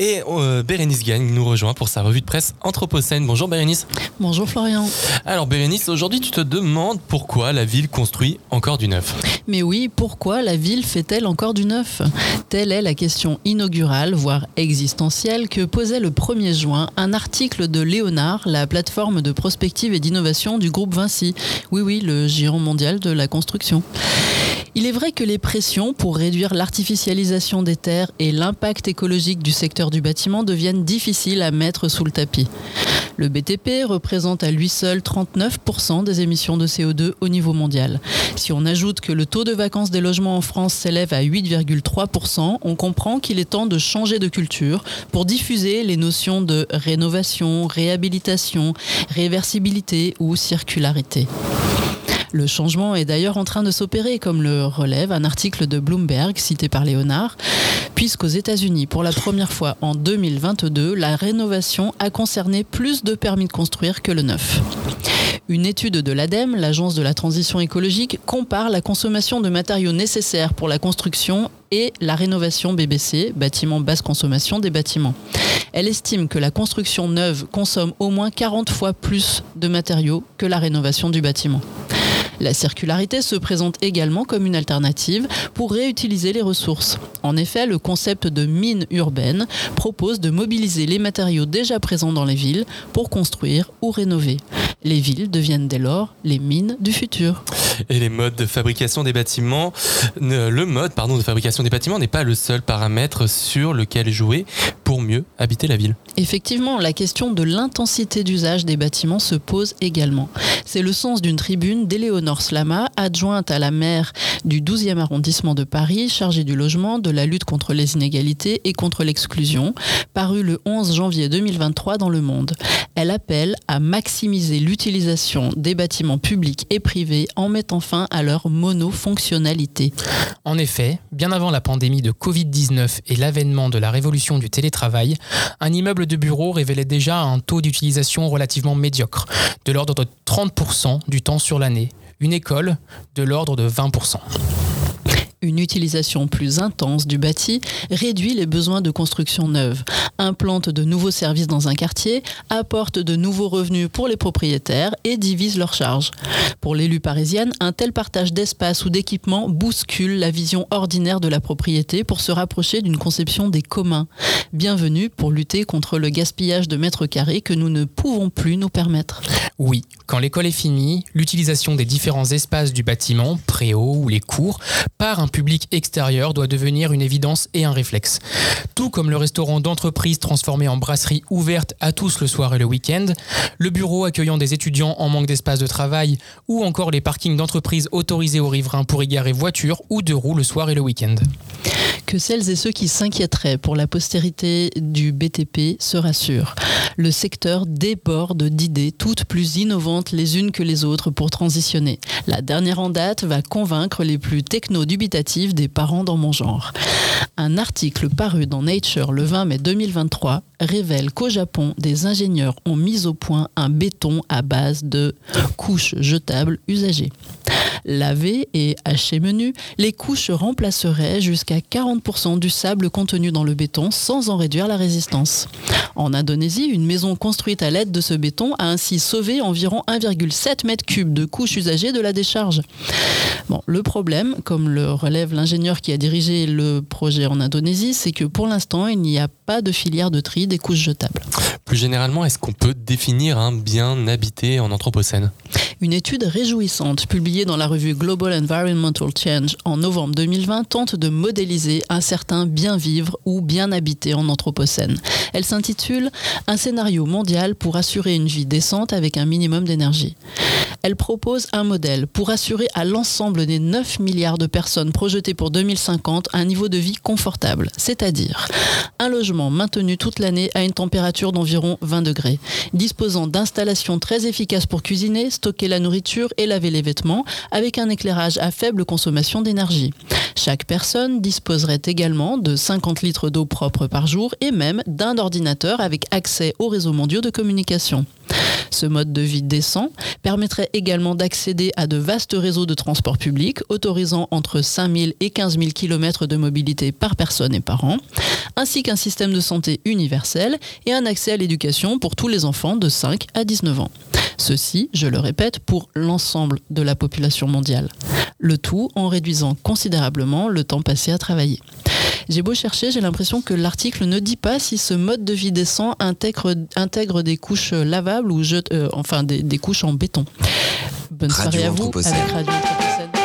Et euh, Bérénice Gagne nous rejoint pour sa revue de presse Anthropocène. Bonjour Bérénice. Bonjour Florian. Alors Bérénice, aujourd'hui tu te demandes pourquoi la ville construit encore du neuf. Mais oui, pourquoi la ville fait-elle encore du neuf? Telle est la question inaugurale, voire existentielle, que posait le 1er juin un article de Léonard, la plateforme de prospective et d'innovation du groupe Vinci. Oui, oui, le géant mondial de la construction. Il est vrai que les pressions pour réduire l'artificialisation des terres et l'impact écologique du secteur du bâtiment deviennent difficiles à mettre sous le tapis. Le BTP représente à lui seul 39% des émissions de CO2 au niveau mondial. Si on ajoute que le taux de vacances des logements en France s'élève à 8,3%, on comprend qu'il est temps de changer de culture pour diffuser les notions de rénovation, réhabilitation, réversibilité ou circularité. Le changement est d'ailleurs en train de s'opérer, comme le relève un article de Bloomberg cité par Léonard, puisqu'aux États-Unis, pour la première fois en 2022, la rénovation a concerné plus de permis de construire que le neuf. Une étude de l'ADEME, l'Agence de la transition écologique, compare la consommation de matériaux nécessaires pour la construction et la rénovation BBC, bâtiment basse consommation des bâtiments. Elle estime que la construction neuve consomme au moins 40 fois plus de matériaux que la rénovation du bâtiment. La circularité se présente également comme une alternative pour réutiliser les ressources. En effet, le concept de mine urbaine propose de mobiliser les matériaux déjà présents dans les villes pour construire ou rénover. Les villes deviennent dès lors les mines du futur. Et les modes de fabrication des bâtiments, le mode de fabrication des bâtiments n'est pas le seul paramètre sur lequel jouer pour mieux habiter la ville. Effectivement, la question de l'intensité d'usage des bâtiments se pose également. C'est le sens d'une tribune d'Éléonore Slama, adjointe à la maire du 12e arrondissement de Paris, chargée du logement, de la lutte contre les inégalités et contre l'exclusion, parue le 11 janvier 2023 dans Le Monde. Elle appelle à maximiser l'utilisation des bâtiments publics et privés en mettant fin à leur monofonctionnalité. En effet, bien avant la pandémie de Covid-19 et l'avènement de la révolution du télétravail, un immeuble de bureau révélait déjà un taux d'utilisation relativement médiocre, de l'ordre de 30% du temps sur l'année. Une école, de l'ordre de 20% une utilisation plus intense du bâti réduit les besoins de construction neuve, implante de nouveaux services dans un quartier, apporte de nouveaux revenus pour les propriétaires et divise leurs charges. Pour l'élu parisienne, un tel partage d'espace ou d'équipement bouscule la vision ordinaire de la propriété pour se rapprocher d'une conception des communs. Bienvenue pour lutter contre le gaspillage de mètres carrés que nous ne pouvons plus nous permettre. Oui, quand l'école est finie, l'utilisation des différents espaces du bâtiment, préau ou les cours, par un public extérieur doit devenir une évidence et un réflexe. Tout comme le restaurant d'entreprise transformé en brasserie ouverte à tous le soir et le week-end, le bureau accueillant des étudiants en manque d'espace de travail ou encore les parkings d'entreprise autorisés aux riverains pour y garer voitures ou deux roues le soir et le week-end que celles et ceux qui s'inquiéteraient pour la postérité du BTP se rassurent. Le secteur déborde d'idées toutes plus innovantes les unes que les autres pour transitionner. La dernière en date va convaincre les plus techno-dubitatifs des parents dans mon genre. Un article paru dans Nature le 20 mai 2023 révèle qu'au Japon, des ingénieurs ont mis au point un béton à base de couches jetables usagées. Lavées et hachées menu, les couches remplaceraient jusqu'à 40% du sable contenu dans le béton sans en réduire la résistance. En Indonésie, une maison construite à l'aide de ce béton a ainsi sauvé environ 1,7 m3 de couches usagées de la décharge. Bon, le problème, comme le relève l'ingénieur qui a dirigé le projet en Indonésie, c'est que pour l'instant, il n'y a pas de filière de tri des couches jetables. Plus généralement, est-ce qu'on peut définir un bien habité en Anthropocène? Une étude réjouissante publiée dans la revue Global Environmental Change en novembre 2020 tente de modéliser un certain bien vivre ou bien habité en Anthropocène. Elle s'intitule Un scénario mondial pour assurer une vie décente avec un minimum d'énergie. Elle propose un modèle pour assurer à l'ensemble des 9 milliards de personnes projetées pour 2050 un niveau de vie confortable, c'est-à-dire un logement maintenu toute l'année à une température d'environ 20 degrés, disposant d'installations très efficaces pour cuisiner, stocker la nourriture et laver les vêtements, avec un éclairage à faible consommation d'énergie. Chaque personne disposerait également de 50 litres d'eau propre par jour et même d'un ordinateur avec accès aux réseaux mondiaux de communication. Ce mode de vie décent permettrait également d'accéder à de vastes réseaux de transport public, autorisant entre 5000 et 15 000 km de mobilité par personne et par an, ainsi qu'un système de santé universel et un accès à l'éducation pour tous les enfants de 5 à 19 ans. Ceci, je le répète, pour l'ensemble de la population mondiale. Le tout en réduisant considérablement le temps passé à travailler. J'ai beau chercher, j'ai l'impression que l'article ne dit pas si ce mode de vie décent intègre, intègre des couches lavables ou je, euh, enfin des, des couches en béton. Bonne Radio soirée à vous Anthropocène. avec Radio Anthropocène.